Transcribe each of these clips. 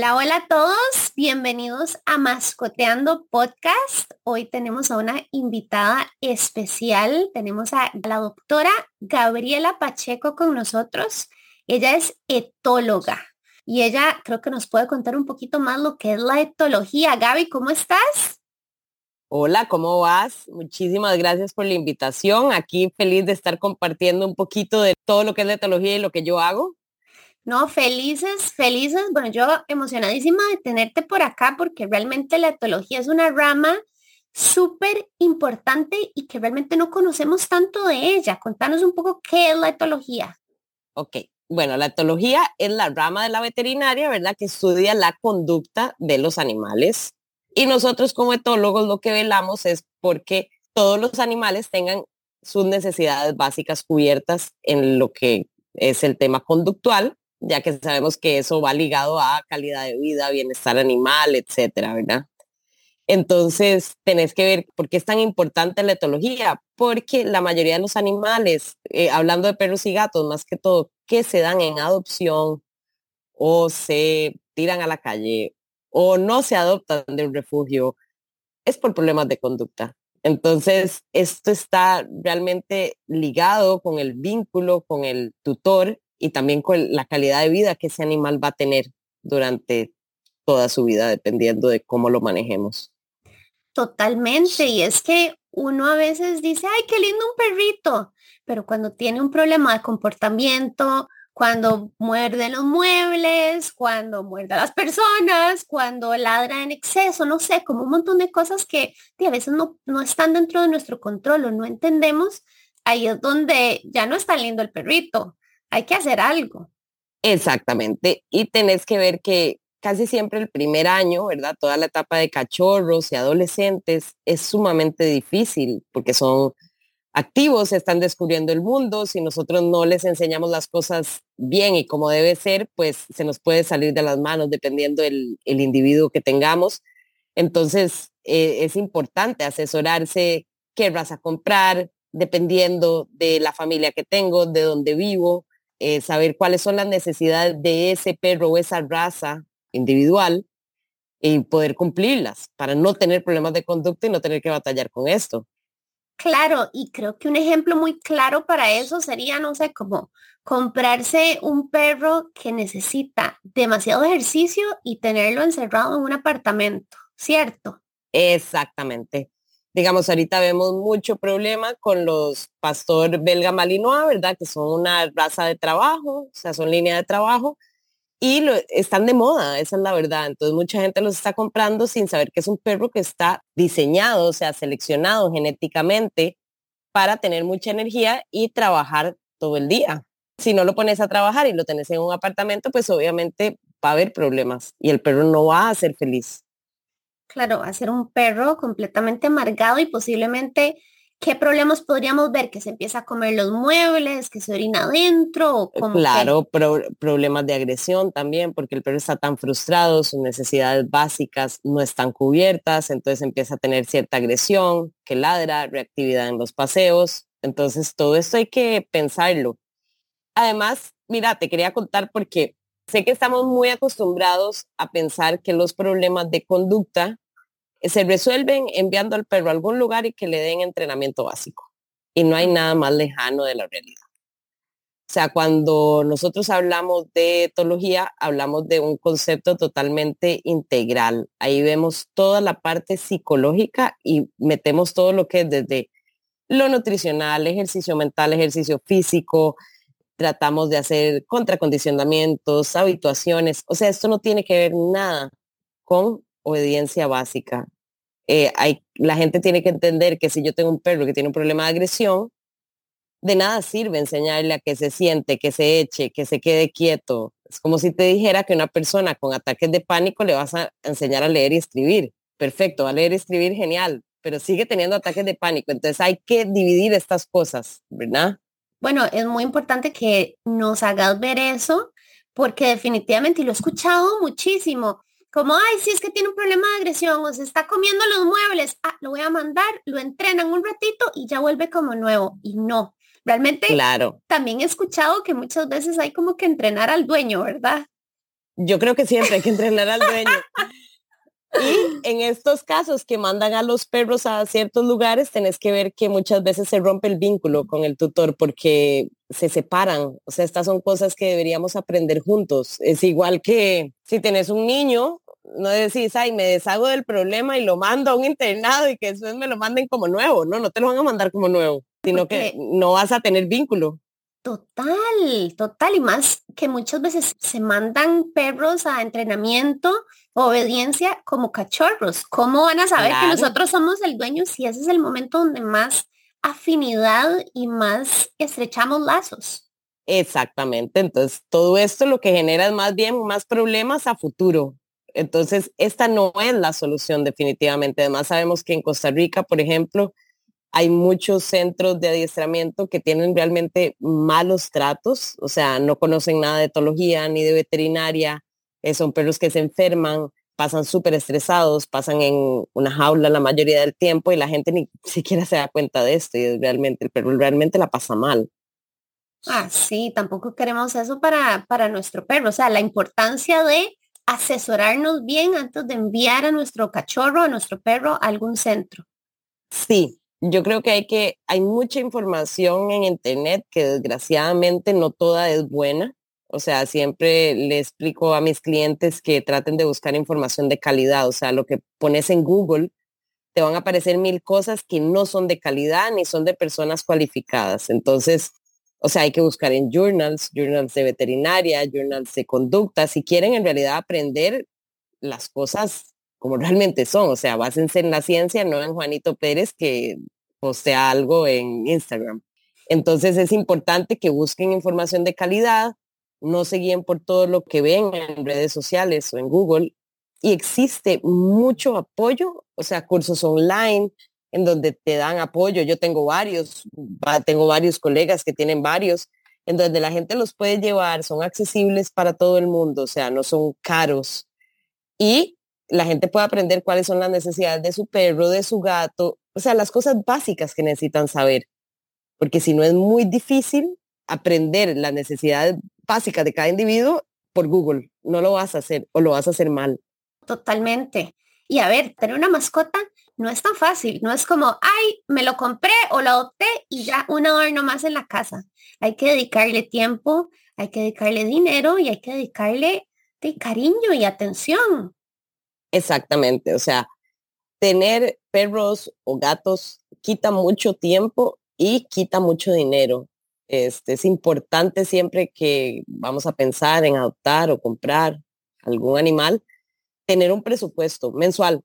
Hola, hola a todos. Bienvenidos a Mascoteando Podcast. Hoy tenemos a una invitada especial. Tenemos a la doctora Gabriela Pacheco con nosotros. Ella es etóloga y ella creo que nos puede contar un poquito más lo que es la etología. Gaby, ¿cómo estás? Hola, ¿cómo vas? Muchísimas gracias por la invitación. Aquí feliz de estar compartiendo un poquito de todo lo que es la etología y lo que yo hago. No, felices, felices. Bueno, yo emocionadísima de tenerte por acá porque realmente la etología es una rama súper importante y que realmente no conocemos tanto de ella. Contanos un poco qué es la etología. Ok, bueno, la etología es la rama de la veterinaria, ¿verdad? Que estudia la conducta de los animales. Y nosotros como etólogos lo que velamos es porque todos los animales tengan sus necesidades básicas cubiertas en lo que es el tema conductual, ya que sabemos que eso va ligado a calidad de vida, bienestar animal, etcétera, ¿verdad? Entonces, tenés que ver por qué es tan importante la etología, porque la mayoría de los animales, eh, hablando de perros y gatos más que todo, que se dan en adopción o se tiran a la calle o no se adoptan de un refugio, es por problemas de conducta. Entonces, esto está realmente ligado con el vínculo con el tutor y también con la calidad de vida que ese animal va a tener durante toda su vida, dependiendo de cómo lo manejemos. Totalmente, y es que uno a veces dice, ay, qué lindo un perrito, pero cuando tiene un problema de comportamiento, cuando muerde los muebles, cuando muerde a las personas, cuando ladra en exceso, no sé, como un montón de cosas que, a veces no, no están dentro de nuestro control o no entendemos, ahí es donde ya no está lindo el perrito, hay que hacer algo. Exactamente, y tenés que ver que casi siempre el primer año, ¿verdad? Toda la etapa de cachorros y adolescentes es sumamente difícil porque son activos, están descubriendo el mundo. Si nosotros no les enseñamos las cosas bien y como debe ser, pues se nos puede salir de las manos dependiendo el, el individuo que tengamos. Entonces, eh, es importante asesorarse qué raza comprar, dependiendo de la familia que tengo, de dónde vivo, eh, saber cuáles son las necesidades de ese perro o esa raza individual y poder cumplirlas para no tener problemas de conducta y no tener que batallar con esto. Claro, y creo que un ejemplo muy claro para eso sería, no sé, como comprarse un perro que necesita demasiado ejercicio y tenerlo encerrado en un apartamento, ¿cierto? Exactamente. Digamos, ahorita vemos mucho problema con los pastor belga malinois, ¿verdad? Que son una raza de trabajo, o sea, son línea de trabajo, y están de moda, esa es la verdad. Entonces mucha gente los está comprando sin saber que es un perro que está diseñado, o sea, seleccionado genéticamente para tener mucha energía y trabajar todo el día. Si no lo pones a trabajar y lo tenés en un apartamento, pues obviamente va a haber problemas y el perro no va a ser feliz. Claro, va a ser un perro completamente amargado y posiblemente ¿qué problemas podríamos ver? Que se empieza a comer los muebles, que se orina adentro. Eh, claro, problemas de agresión también, porque el perro está tan frustrado, sus necesidades básicas no están cubiertas, entonces empieza a tener cierta agresión, que ladra, reactividad en los paseos. Entonces todo esto hay que pensarlo. Además, mira, te quería contar porque sé que estamos muy acostumbrados a pensar que los problemas de conducta se resuelven enviando al perro a algún lugar y que le den entrenamiento básico. Y no hay nada más lejano de la realidad. O sea, cuando nosotros hablamos de etología, hablamos de un concepto totalmente integral. Ahí vemos toda la parte psicológica y metemos todo lo que es desde lo nutricional, ejercicio mental, ejercicio físico. Tratamos de hacer contracondicionamientos, habituaciones. O sea, esto no tiene que ver nada con obediencia básica. Eh, hay, la gente tiene que entender que si yo tengo un perro que tiene un problema de agresión, de nada sirve enseñarle a que se siente, que se eche, que se quede quieto. Es como si te dijera que una persona con ataques de pánico le vas a enseñar a leer y escribir. Perfecto, a leer y escribir genial, pero sigue teniendo ataques de pánico. Entonces hay que dividir estas cosas, ¿verdad? Bueno, es muy importante que nos hagas ver eso, porque definitivamente, y lo he escuchado muchísimo, como, ay, si es que tiene un problema de agresión o se está comiendo los muebles, ah, lo voy a mandar, lo entrenan un ratito y ya vuelve como nuevo. Y no, realmente claro. también he escuchado que muchas veces hay como que entrenar al dueño, ¿verdad? Yo creo que siempre hay que entrenar al dueño. Y en estos casos que mandan a los perros a ciertos lugares, tenés que ver que muchas veces se rompe el vínculo con el tutor porque se separan. O sea, estas son cosas que deberíamos aprender juntos. Es igual que si tenés un niño, no decís, ay, me deshago del problema y lo mando a un internado y que después me lo manden como nuevo. No, no te lo van a mandar como nuevo, sino que no vas a tener vínculo. Total, total. Y más que muchas veces se mandan perros a entrenamiento, obediencia como cachorros. ¿Cómo van a saber que nosotros somos el dueño si ese es el momento donde más afinidad y más estrechamos lazos? Exactamente. Entonces, todo esto lo que genera es más bien más problemas a futuro. Entonces, esta no es la solución definitivamente. Además, sabemos que en Costa Rica, por ejemplo, hay muchos centros de adiestramiento que tienen realmente malos tratos, o sea, no conocen nada de etología ni de veterinaria, eh, son perros que se enferman, pasan súper estresados, pasan en una jaula la mayoría del tiempo y la gente ni siquiera se da cuenta de esto y realmente el perro realmente la pasa mal. Ah, sí, tampoco queremos eso para, para nuestro perro, o sea, la importancia de asesorarnos bien antes de enviar a nuestro cachorro, a nuestro perro a algún centro. Sí, yo creo que hay que, hay mucha información en internet que desgraciadamente no toda es buena. O sea, siempre le explico a mis clientes que traten de buscar información de calidad. O sea, lo que pones en Google, te van a aparecer mil cosas que no son de calidad ni son de personas cualificadas. Entonces, o sea, hay que buscar en journals, journals de veterinaria, journals de conducta, si quieren en realidad aprender las cosas como realmente son. O sea, básense en la ciencia, no en Juanito Pérez que postea algo en Instagram. Entonces es importante que busquen información de calidad, no se guíen por todo lo que ven en redes sociales o en Google. Y existe mucho apoyo, o sea, cursos online en donde te dan apoyo. Yo tengo varios, tengo varios colegas que tienen varios, en donde la gente los puede llevar, son accesibles para todo el mundo, o sea, no son caros. Y la gente puede aprender cuáles son las necesidades de su perro, de su gato, o sea, las cosas básicas que necesitan saber. Porque si no es muy difícil aprender las necesidades básicas de cada individuo por Google, no lo vas a hacer o lo vas a hacer mal. Totalmente. Y a ver, tener una mascota no es tan fácil, no es como, ay, me lo compré o lo adopté y ya un adorno más en la casa. Hay que dedicarle tiempo, hay que dedicarle dinero y hay que dedicarle de cariño y atención. Exactamente, o sea, tener perros o gatos quita mucho tiempo y quita mucho dinero. Este, es importante siempre que vamos a pensar en adoptar o comprar algún animal, tener un presupuesto mensual,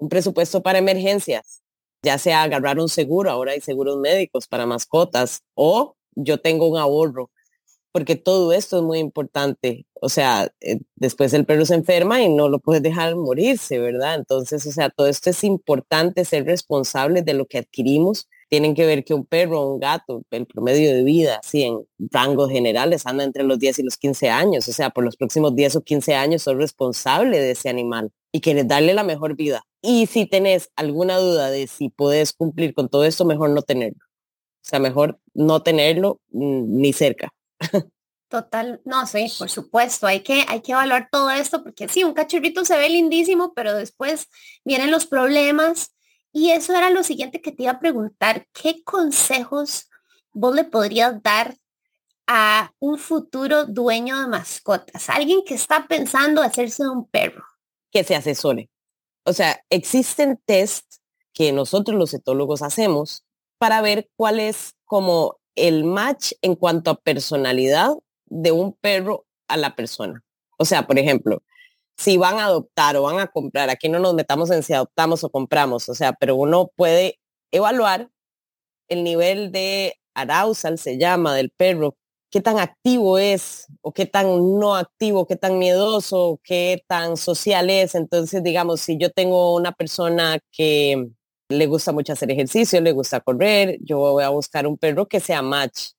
un presupuesto para emergencias, ya sea agarrar un seguro, ahora hay seguros médicos para mascotas, o yo tengo un ahorro porque todo esto es muy importante. O sea, eh, después el perro se enferma y no lo puedes dejar morirse, ¿verdad? Entonces, o sea, todo esto es importante, ser responsables de lo que adquirimos. Tienen que ver que un perro o un gato, el promedio de vida, así en rangos generales, anda entre los 10 y los 15 años. O sea, por los próximos 10 o 15 años soy responsable de ese animal y quieres darle la mejor vida. Y si tenés alguna duda de si puedes cumplir con todo esto, mejor no tenerlo. O sea, mejor no tenerlo mm, ni cerca. Total, no, sí, por supuesto, hay que, hay que evaluar todo esto porque sí, un cachorrito se ve lindísimo, pero después vienen los problemas y eso era lo siguiente que te iba a preguntar, ¿qué consejos vos le podrías dar a un futuro dueño de mascotas, alguien que está pensando hacerse un perro? Que se asesore. O sea, existen test que nosotros los etólogos hacemos para ver cuál es como el match en cuanto a personalidad de un perro a la persona. O sea, por ejemplo, si van a adoptar o van a comprar, aquí no nos metamos en si adoptamos o compramos, o sea, pero uno puede evaluar el nivel de arousal, se llama, del perro, qué tan activo es o qué tan no activo, qué tan miedoso, qué tan social es. Entonces, digamos, si yo tengo una persona que le gusta mucho hacer ejercicio, le gusta correr, yo voy a buscar un perro que sea match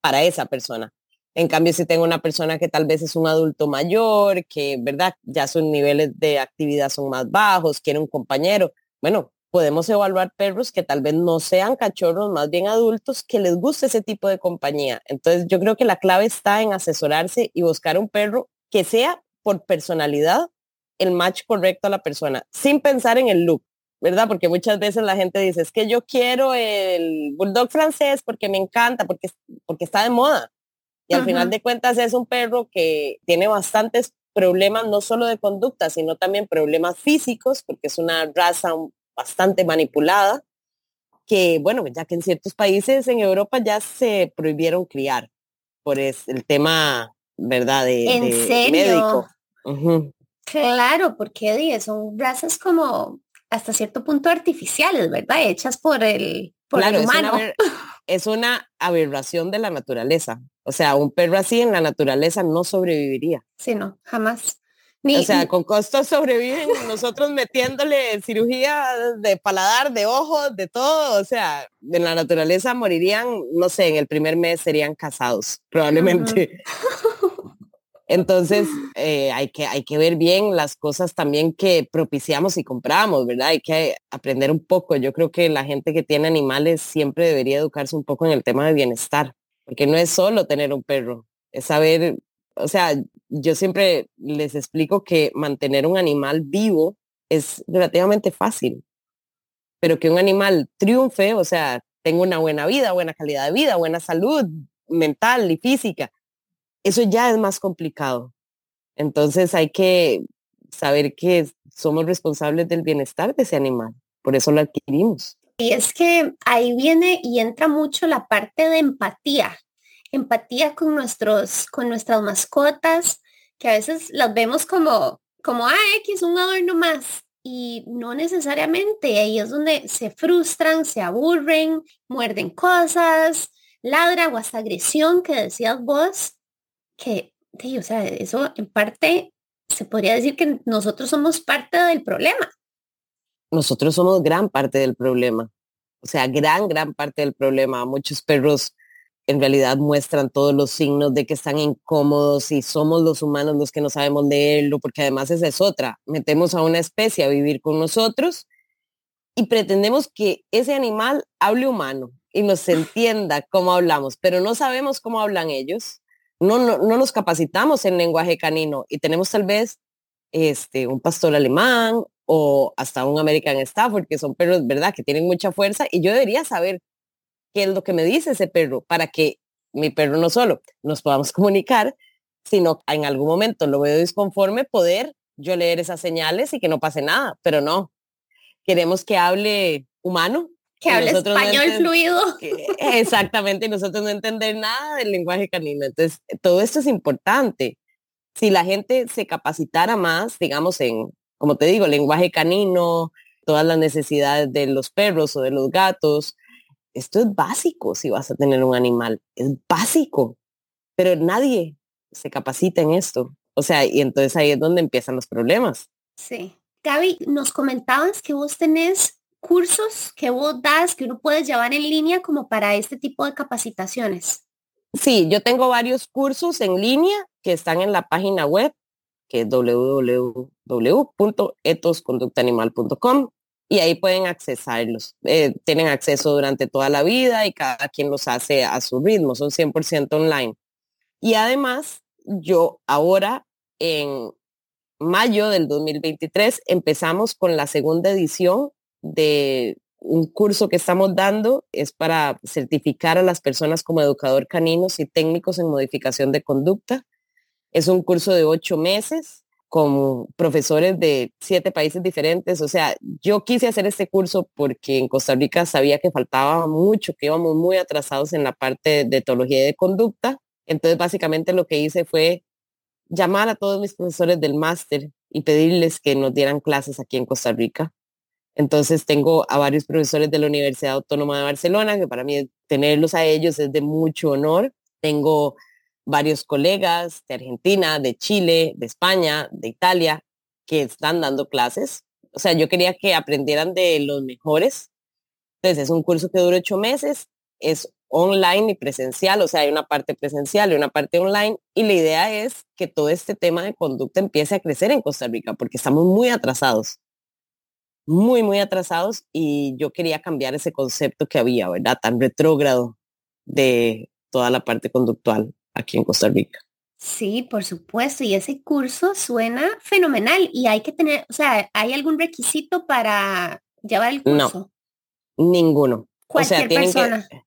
para esa persona. En cambio, si tengo una persona que tal vez es un adulto mayor, que, ¿verdad? Ya sus niveles de actividad son más bajos, quiere un compañero, bueno, podemos evaluar perros que tal vez no sean cachorros, más bien adultos, que les guste ese tipo de compañía. Entonces, yo creo que la clave está en asesorarse y buscar un perro que sea por personalidad el match correcto a la persona, sin pensar en el look, ¿verdad? Porque muchas veces la gente dice, es que yo quiero el bulldog francés porque me encanta, porque, porque está de moda. Y al final de cuentas es un perro que tiene bastantes problemas, no solo de conducta, sino también problemas físicos, porque es una raza bastante manipulada, que bueno, ya que en ciertos países en Europa ya se prohibieron criar por el tema, ¿verdad? De, ¿En serio? médico. Claro, porque son razas como hasta cierto punto artificiales, ¿verdad? Hechas por el, por el humano. Es una, aberración de la naturaleza. O sea, un perro así en la naturaleza no sobreviviría. Sí, no, jamás. O sea, con costos sobreviven nosotros metiéndole cirugía de paladar, de ojos, de todo. O sea, en la naturaleza morirían, no sé, en el primer mes serían casados, probablemente. Entonces, eh, hay, que, hay que ver bien las cosas también que propiciamos y compramos, ¿verdad? Hay que aprender un poco. Yo creo que la gente que tiene animales siempre debería educarse un poco en el tema de bienestar, porque no es solo tener un perro, es saber, o sea, yo siempre les explico que mantener un animal vivo es relativamente fácil, pero que un animal triunfe, o sea, tenga una buena vida, buena calidad de vida, buena salud mental y física, eso ya es más complicado. Entonces hay que saber que somos responsables del bienestar de ese animal, por eso lo adquirimos. Y es que ahí viene y entra mucho la parte de empatía, empatía con nuestros, con nuestras mascotas, que a veces las vemos como, como, ah, X, un adorno más. Y no necesariamente, ahí es donde se frustran, se aburren, muerden cosas, ladra o hasta agresión que decías vos que, o sea, eso en parte se podría decir que nosotros somos parte del problema. Nosotros somos gran parte del problema. O sea, gran, gran parte del problema. Muchos perros en realidad muestran todos los signos de que están incómodos y somos los humanos los que no sabemos leerlo, porque además esa es otra. Metemos a una especie a vivir con nosotros y pretendemos que ese animal hable humano y nos entienda cómo hablamos, pero no sabemos cómo hablan ellos no, no, no nos capacitamos en lenguaje canino y tenemos tal vez este, un pastor alemán o hasta un American Stafford, que son perros, ¿verdad?, que tienen mucha fuerza y yo debería saber qué es lo que me dice ese perro para que mi perro no solo nos podamos comunicar, sino en algún momento lo veo disconforme, poder yo leer esas señales y que no pase nada, pero no. Queremos que hable humano, que hable español fluido. exactamente, y nosotros no entender nada del lenguaje canino. Entonces, todo esto es importante. Si la gente se capacitara más, digamos, en, como te digo, lenguaje canino, todas las necesidades de los perros o de los gatos, esto es básico si vas a tener un animal, es básico, pero nadie se capacita en esto. O sea, y entonces ahí es donde empiezan los problemas. Sí. Gaby, nos comentabas que vos tenés cursos que vos das que uno puede llevar en línea como para este tipo de capacitaciones? Sí, yo tengo varios cursos en línea que están en la página web, que es www.etosconductaanimal.com y ahí pueden accesarlos. Eh, tienen acceso durante toda la vida y cada quien los hace a su ritmo, son 100% online. Y además, yo ahora en mayo del 2023 empezamos con la segunda edición de un curso que estamos dando es para certificar a las personas como educador caninos y técnicos en modificación de conducta. Es un curso de ocho meses con profesores de siete países diferentes. O sea, yo quise hacer este curso porque en Costa Rica sabía que faltaba mucho, que íbamos muy atrasados en la parte de etología y de conducta. Entonces, básicamente lo que hice fue llamar a todos mis profesores del máster y pedirles que nos dieran clases aquí en Costa Rica entonces tengo a varios profesores de la Universidad Autónoma de Barcelona, que para mí tenerlos a ellos es de mucho honor. Tengo varios colegas de Argentina, de Chile, de España, de Italia, que están dando clases. O sea, yo quería que aprendieran de los mejores. Entonces es un curso que dura ocho meses, es online y presencial, o sea, hay una parte presencial y una parte online. Y la idea es que todo este tema de conducta empiece a crecer en Costa Rica, porque estamos muy atrasados muy, muy atrasados y yo quería cambiar ese concepto que había, ¿verdad? Tan retrógrado de toda la parte conductual aquí en Costa Rica. Sí, por supuesto. Y ese curso suena fenomenal. Y hay que tener, o sea, ¿hay algún requisito para llevar el curso? No, ninguno. Cualquier o sea, tienen persona. Que,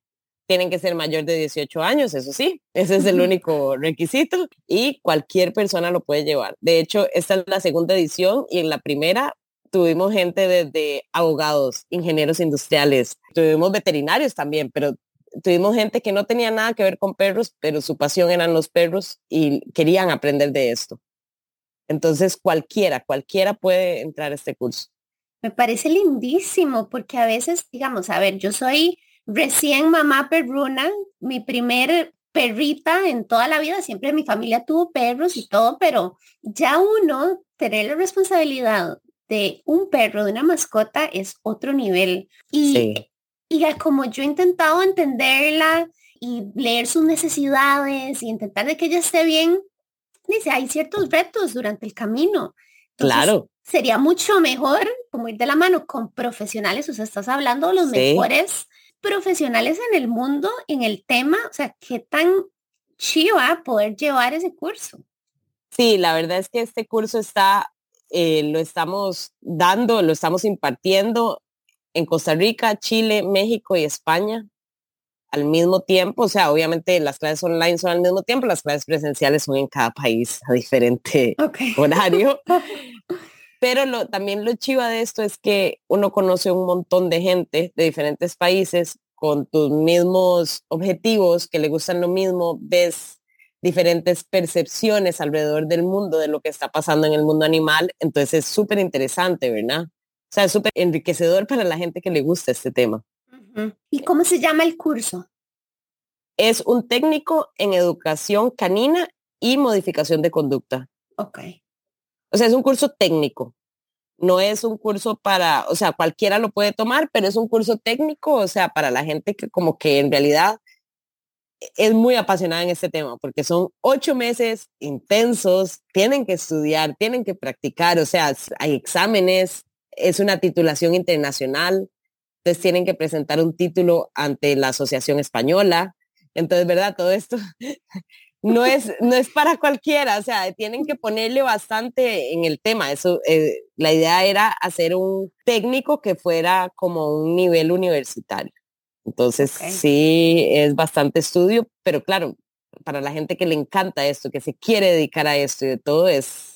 tienen que ser mayor de 18 años, eso sí, ese es el único requisito y cualquier persona lo puede llevar. De hecho, esta es la segunda edición y en la primera tuvimos gente desde abogados, ingenieros industriales, tuvimos veterinarios también, pero tuvimos gente que no tenía nada que ver con perros, pero su pasión eran los perros y querían aprender de esto. Entonces cualquiera, cualquiera puede entrar a este curso. Me parece lindísimo porque a veces, digamos, a ver, yo soy recién mamá perruna, mi primer perrita en toda la vida, siempre mi familia tuvo perros y todo, pero ya uno tener la responsabilidad de un perro, de una mascota, es otro nivel. Y, Sí. Y como yo he intentado entenderla y leer sus necesidades y intentar de que ella esté bien, dice, hay ciertos retos durante el camino. Entonces, Claro, Sería mucho mejor como ir de la mano con profesionales, o sea, estás hablando de los Sí. mejores profesionales en el mundo en el tema, o sea, qué tan chiva poder llevar ese curso. sí, la verdad es que este curso está, eh, lo estamos dando, lo estamos impartiendo en Costa Rica, Chile, México y España al mismo tiempo. O sea, obviamente las clases online son al mismo tiempo, las clases presenciales son en cada país a diferente horario. Pero lo, también lo chiva de esto es que uno conoce un montón de gente de diferentes países con tus mismos objetivos, que le gustan lo mismo, ves diferentes percepciones alrededor del mundo de lo que está pasando en el mundo animal. Entonces es súper interesante, ¿verdad? O sea, es súper enriquecedor para la gente que le gusta este tema. ¿Y cómo se llama el curso? Es un técnico en educación canina y modificación de conducta. Ok. O sea, es un curso técnico. No es un curso para, o sea, cualquiera lo puede tomar, pero es un curso técnico, o sea, para la gente que como que en realidad es muy apasionada en este tema, porque son ocho meses intensos, tienen que estudiar, tienen que practicar, o sea, hay exámenes, es una titulación internacional, entonces tienen que presentar un título ante la Asociación Española. Entonces, ¿verdad? Todo esto no es, no es para cualquiera, o sea, tienen que ponerle bastante en el tema. Eso, eh, la idea era hacer un técnico que fuera como un nivel universitario. Entonces, sí, es bastante estudio, pero claro, para la gente que le encanta esto, que se quiere dedicar a esto y de todo, es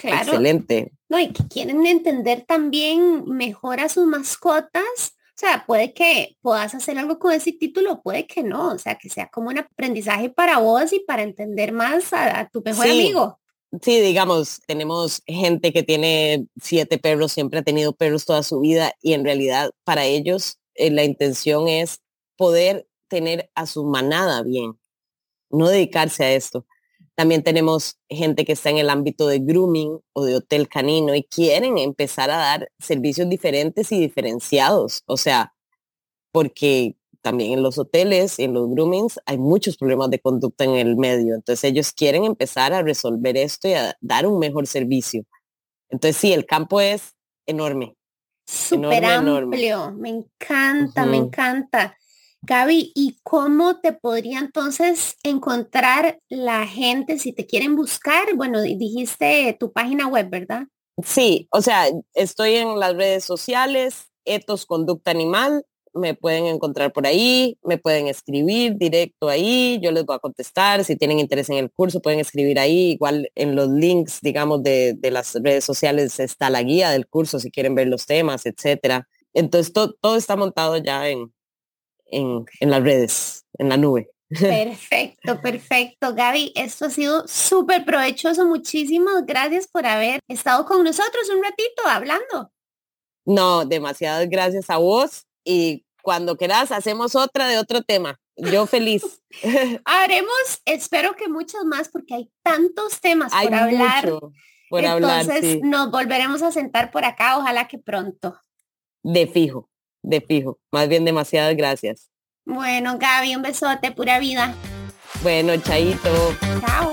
Claro. excelente. No, y que quieren entender también mejor a sus mascotas. O sea, puede que puedas hacer algo con ese título, puede que no. O sea, que sea como un aprendizaje para vos y para entender más a, a tu mejor Sí. amigo. Sí, digamos, tenemos gente que tiene siete perros, siempre ha tenido perros toda su vida y en realidad para ellos eh, la intención es poder tener a su manada bien, no dedicarse a esto. También tenemos gente que está en el ámbito de grooming o de hotel canino y quieren empezar a dar servicios diferentes y diferenciados. O sea, porque también en los hoteles y en los groomings hay muchos problemas de conducta en el medio. Entonces ellos quieren empezar a resolver esto y a dar un mejor servicio. Entonces sí, el campo es enorme. Súper enorme. amplio. Me encanta, me encanta. Gaby, ¿y cómo te podría entonces encontrar la gente si te quieren buscar? Bueno, di- dijiste tu página web, ¿verdad? Sí, o sea, estoy en las redes sociales, Etos Conducta Animal, me pueden encontrar por ahí, me pueden escribir directo ahí, yo les voy a contestar, si tienen interés en el curso pueden escribir ahí, igual en los links, digamos, de, de las redes sociales está la guía del curso si quieren ver los temas, etcétera. Entonces to- todo está montado ya en, en, en las redes, en la nube. Perfecto, perfecto. Gaby, esto ha sido súper provechoso. Muchísimas gracias por haber estado con nosotros un ratito hablando. No, demasiadas gracias a vos y cuando quieras hacemos otra de otro tema. Yo feliz. Haremos, espero que muchos más, porque hay tantos temas Hay por hablar. mucho por hablar, Entonces sí. nos volveremos a sentar por acá, ojalá que pronto. De fijo, de fijo. Más bien demasiadas gracias. Bueno, Gaby, un besote, pura vida. Bueno, chaito. Chao.